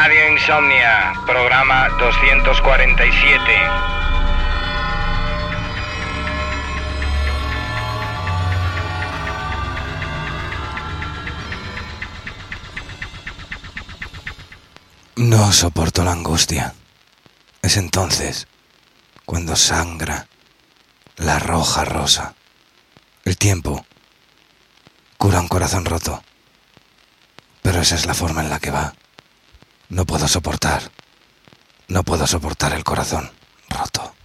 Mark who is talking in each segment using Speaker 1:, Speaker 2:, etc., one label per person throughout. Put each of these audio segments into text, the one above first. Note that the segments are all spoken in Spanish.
Speaker 1: Radio Insomnia, programa 247.
Speaker 2: No soporto la angustia. Es entonces cuando sangra la roja rosa. El tiempo cura un corazón roto. Pero esa es la forma en la que va. No puedo soportar. No puedo soportar el corazón roto.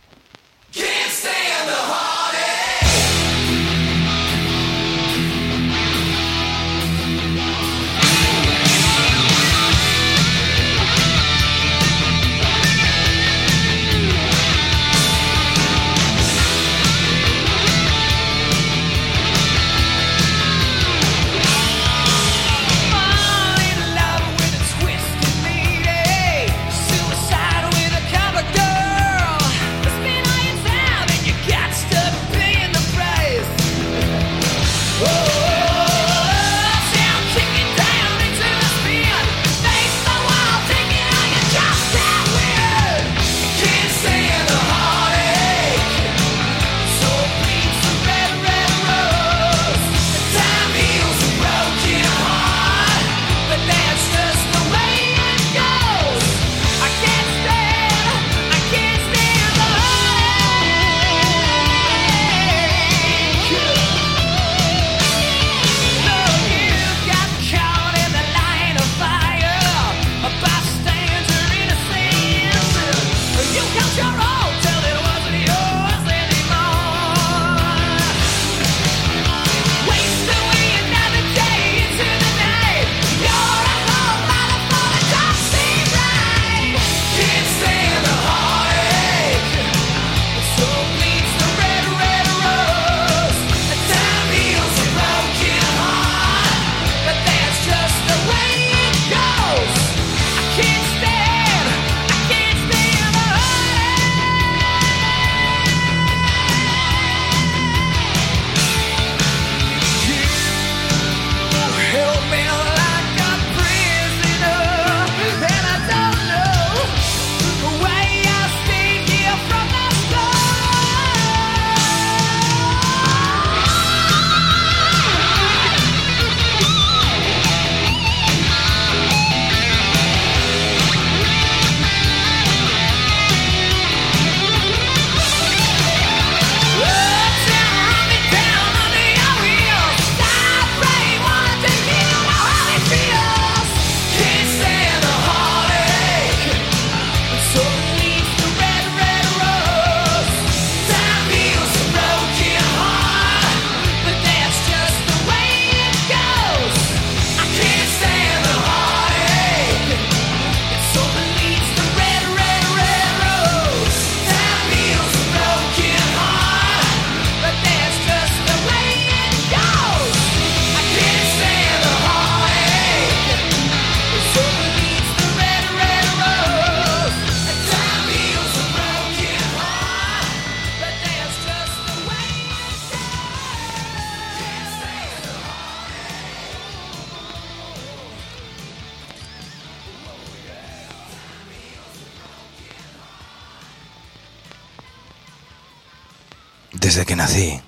Speaker 2: nací,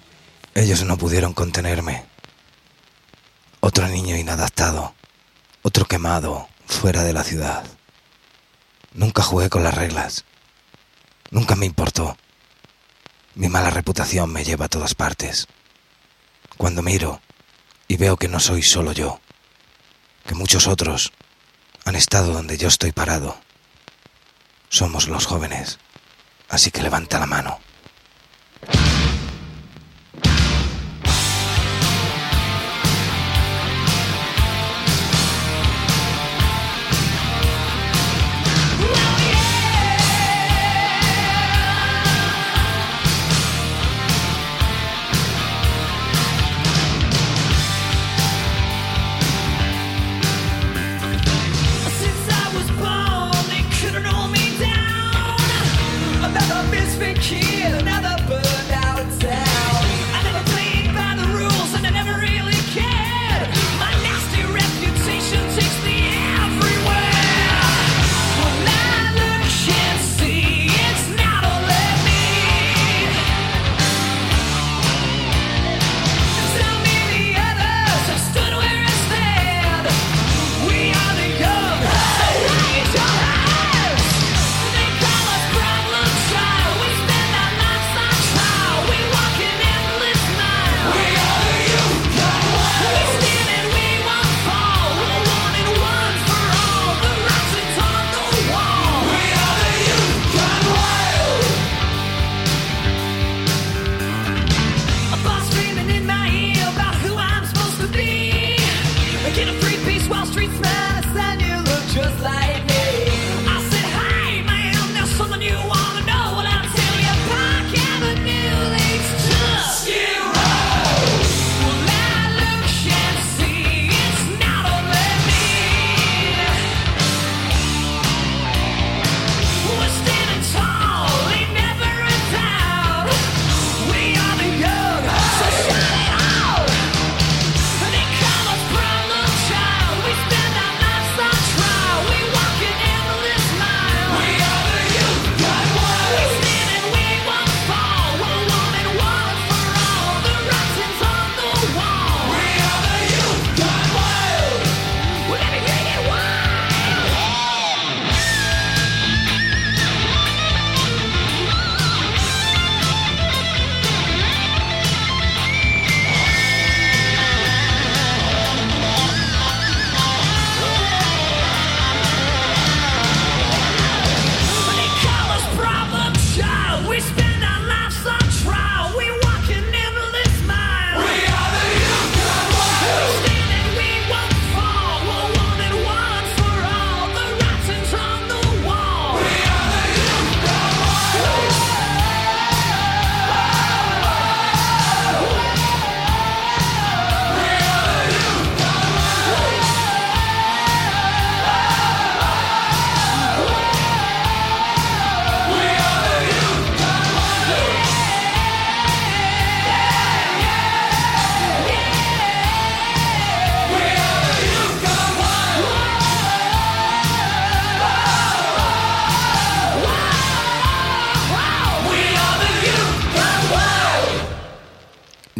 Speaker 2: ellos no pudieron contenerme. Otro niño inadaptado, otro quemado fuera de la ciudad. Nunca jugué con las reglas. Nunca me importó. Mi mala reputación me lleva a todas partes. Cuando miro y veo que no soy solo yo, que muchos otros han estado donde yo estoy parado. Somos los jóvenes, así que levanta la mano.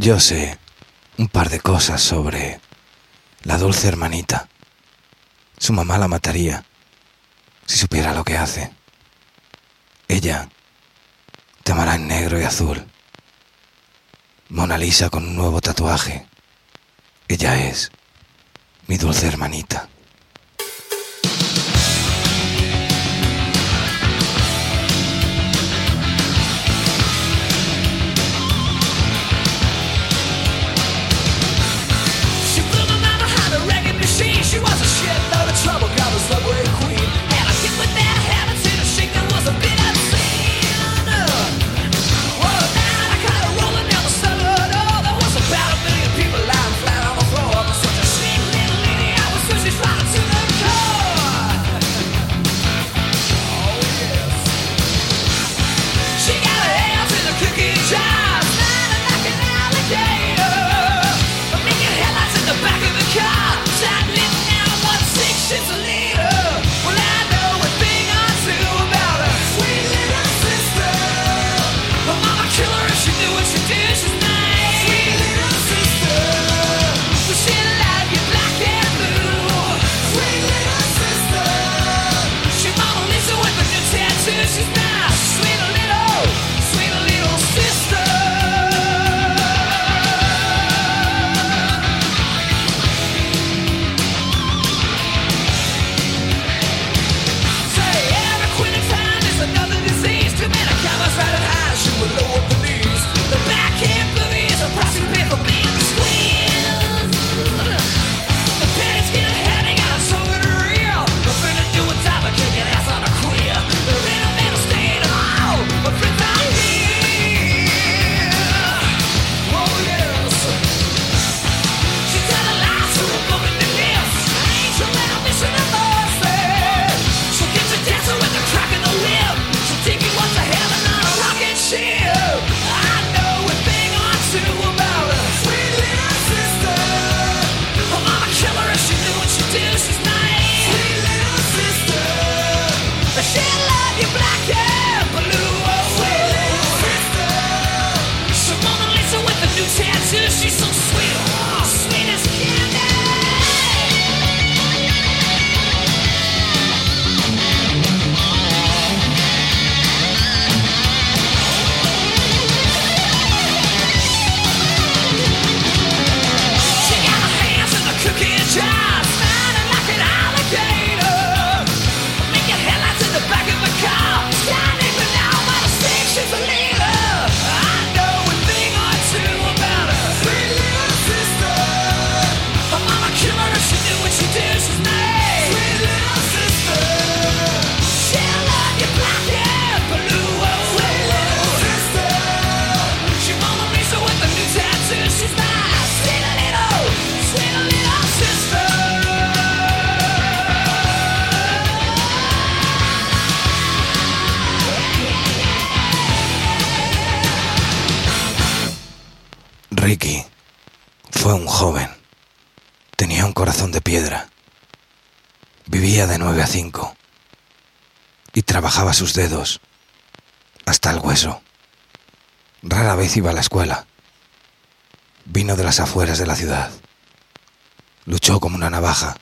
Speaker 2: Yo sé un par de cosas sobre la dulce hermanita. Su mamá la mataría si supiera lo que hace. Ella te amará en negro y azul. Mona Lisa con un nuevo tatuaje. Ella es mi dulce hermanita. sus dedos hasta el hueso. Rara vez iba a la escuela. Vino de las afueras de la ciudad. Luchó como una navaja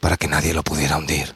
Speaker 2: para que nadie lo pudiera hundir.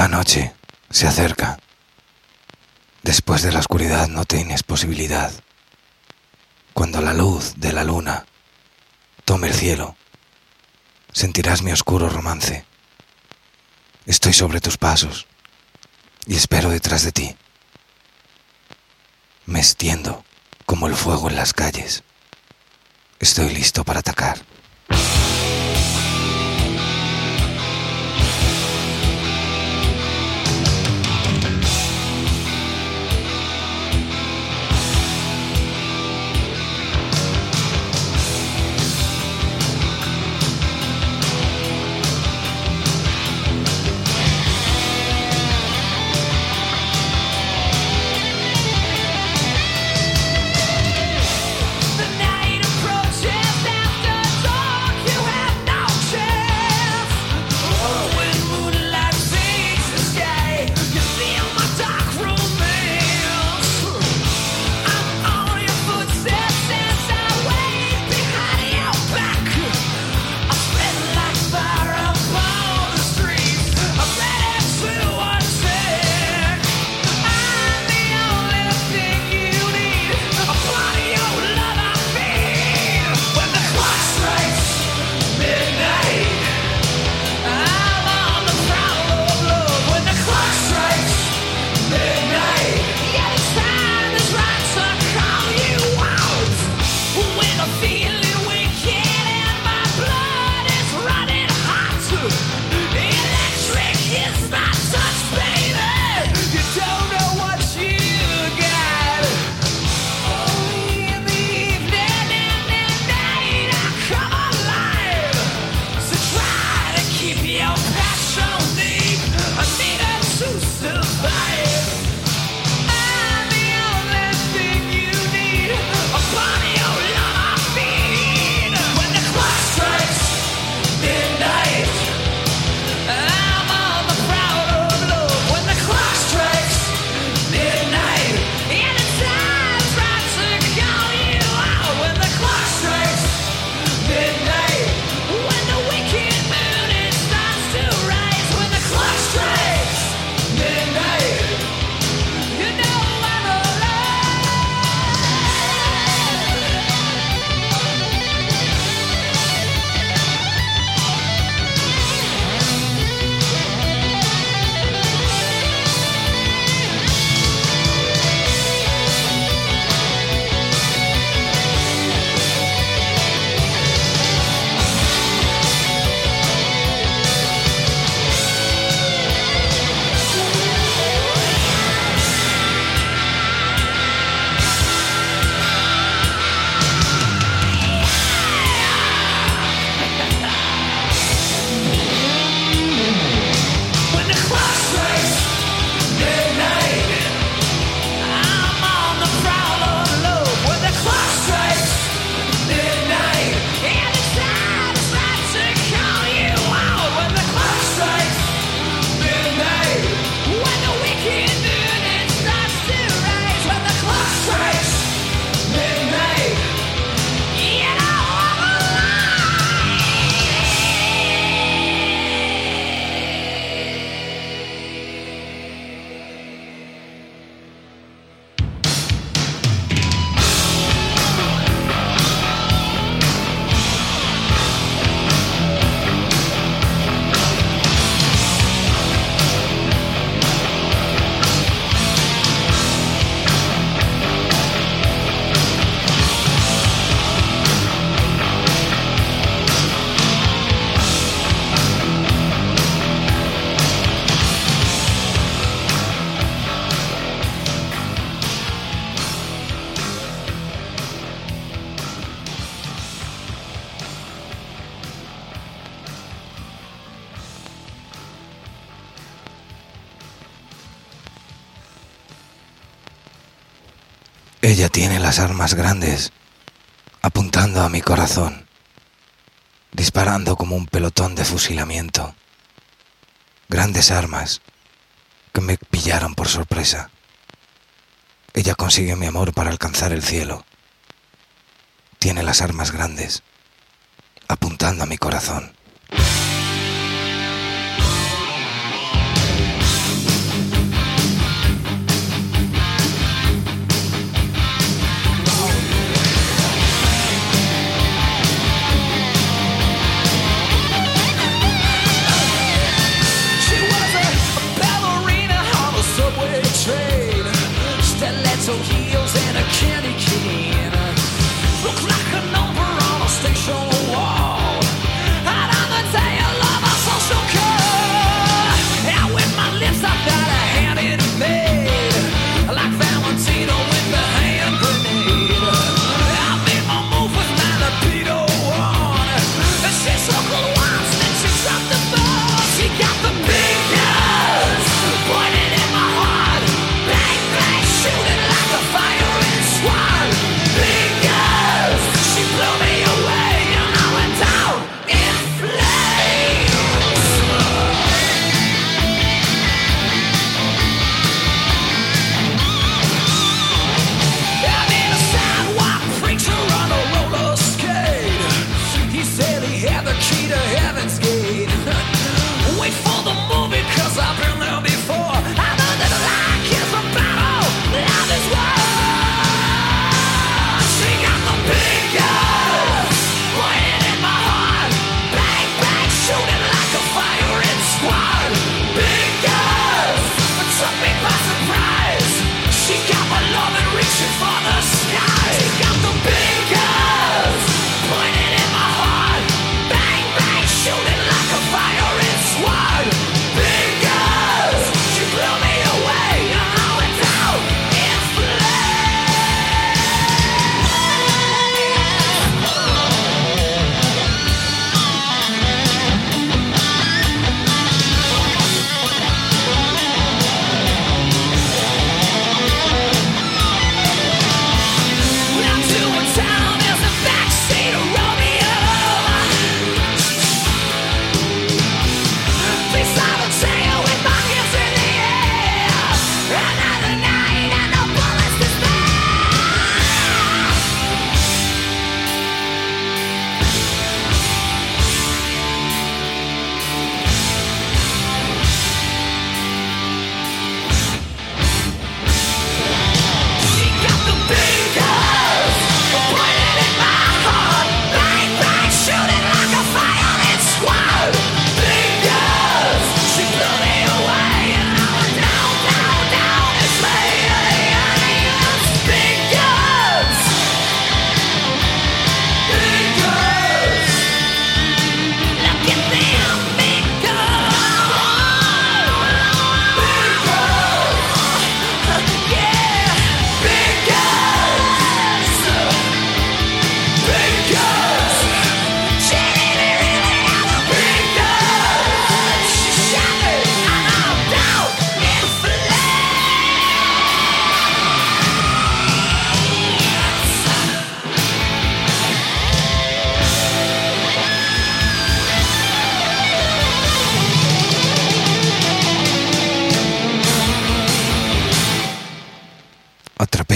Speaker 2: La noche se acerca. Después de la oscuridad no tienes posibilidad. Cuando la luz de la luna tome el cielo, sentirás mi oscuro romance. Estoy sobre tus pasos y espero detrás de ti. Me extiendo como el fuego en las calles. Estoy listo para atacar. Ella tiene las armas grandes, apuntando a mi corazón, disparando como un pelotón de fusilamiento. Grandes armas que me pillaron por sorpresa. Ella consigue mi amor para alcanzar el cielo. Tiene las armas grandes, apuntando a mi corazón.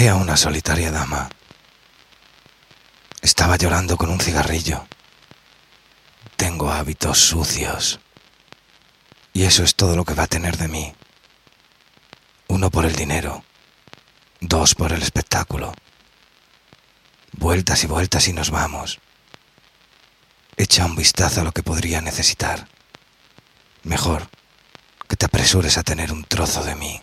Speaker 3: A
Speaker 2: una solitaria dama. Estaba llorando con un cigarrillo. Tengo hábitos sucios. Y eso es todo lo que va a tener de mí. Uno por el dinero. Dos por el espectáculo. Vueltas y vueltas y nos vamos. Echa un vistazo a lo que podría necesitar. Mejor que te apresures a tener un trozo de mí.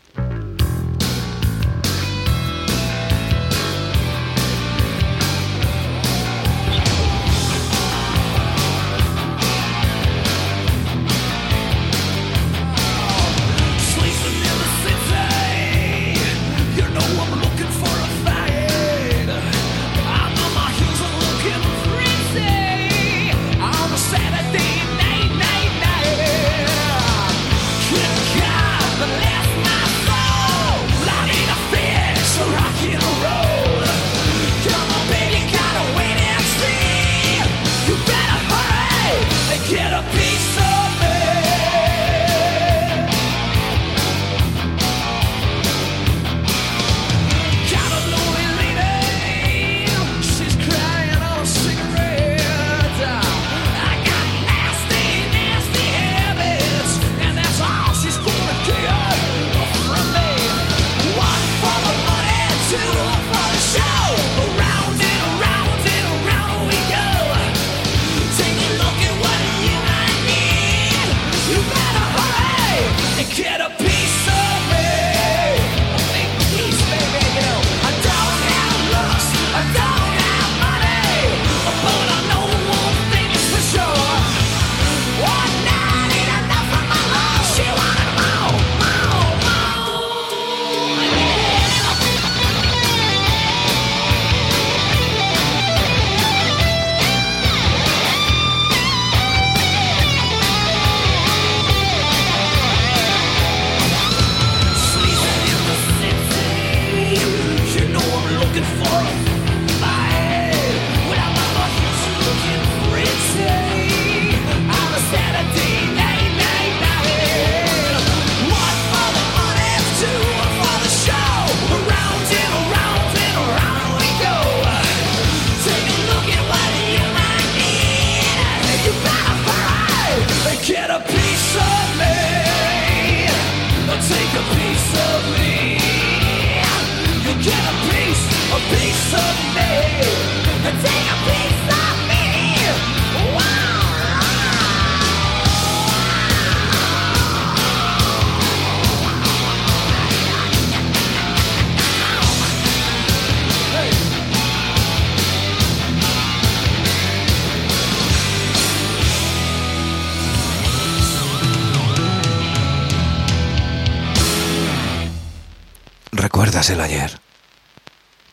Speaker 2: cartas del ayer,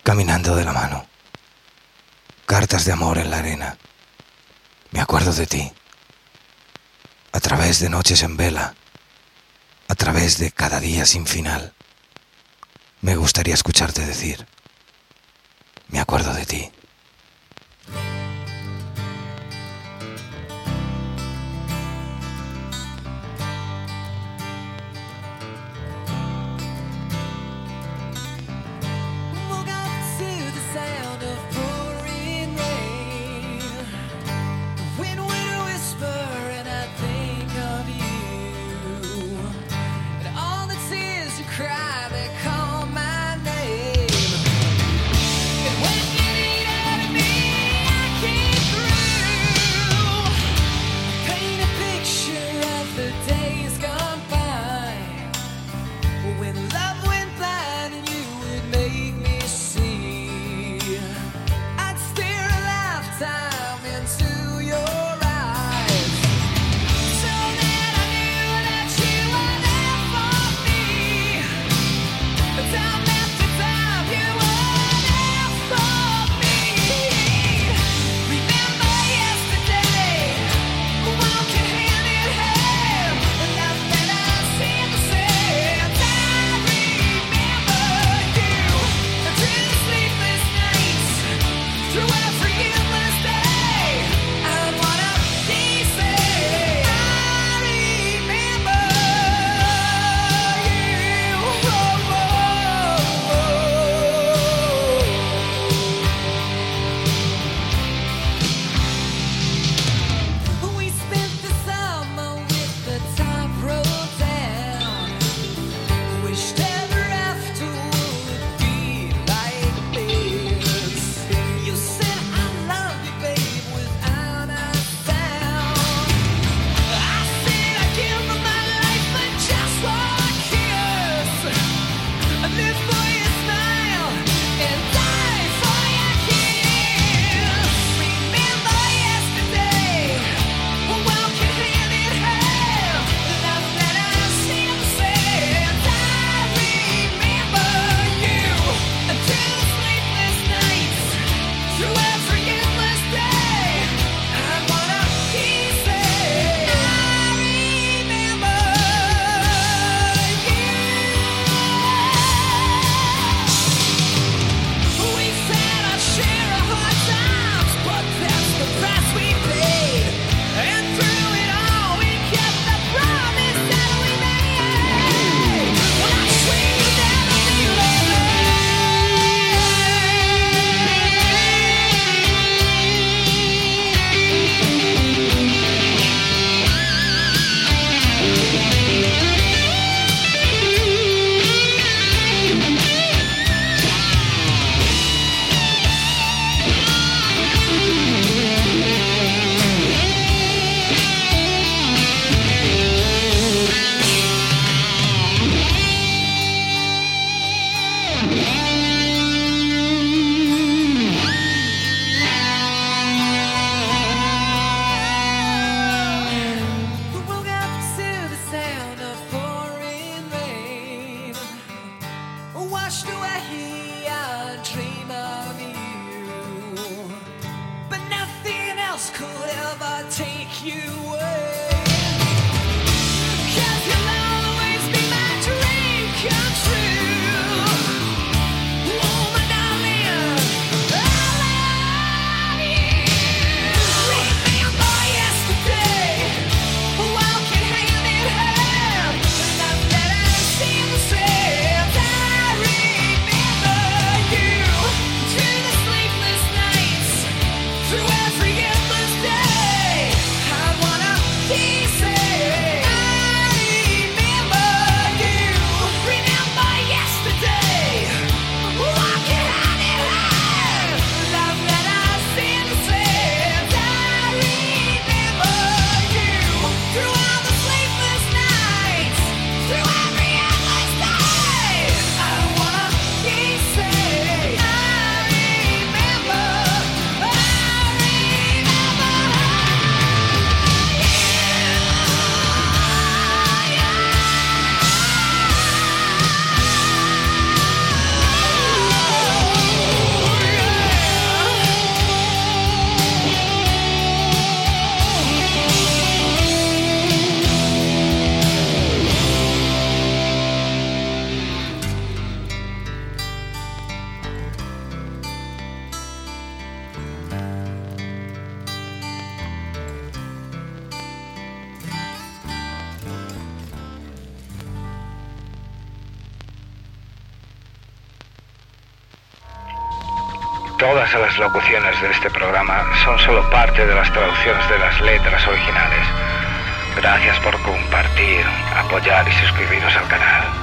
Speaker 2: caminando de la mano, cartas de amor en la arena. Me acuerdo de ti, a través de noches en vela, a través de cada día sin final. Me gustaría escucharte decir, me acuerdo de ti.
Speaker 3: you.
Speaker 1: Las locuciones de este programa son solo parte de las traducciones de las letras originales. Gracias por compartir, apoyar y suscribiros al canal.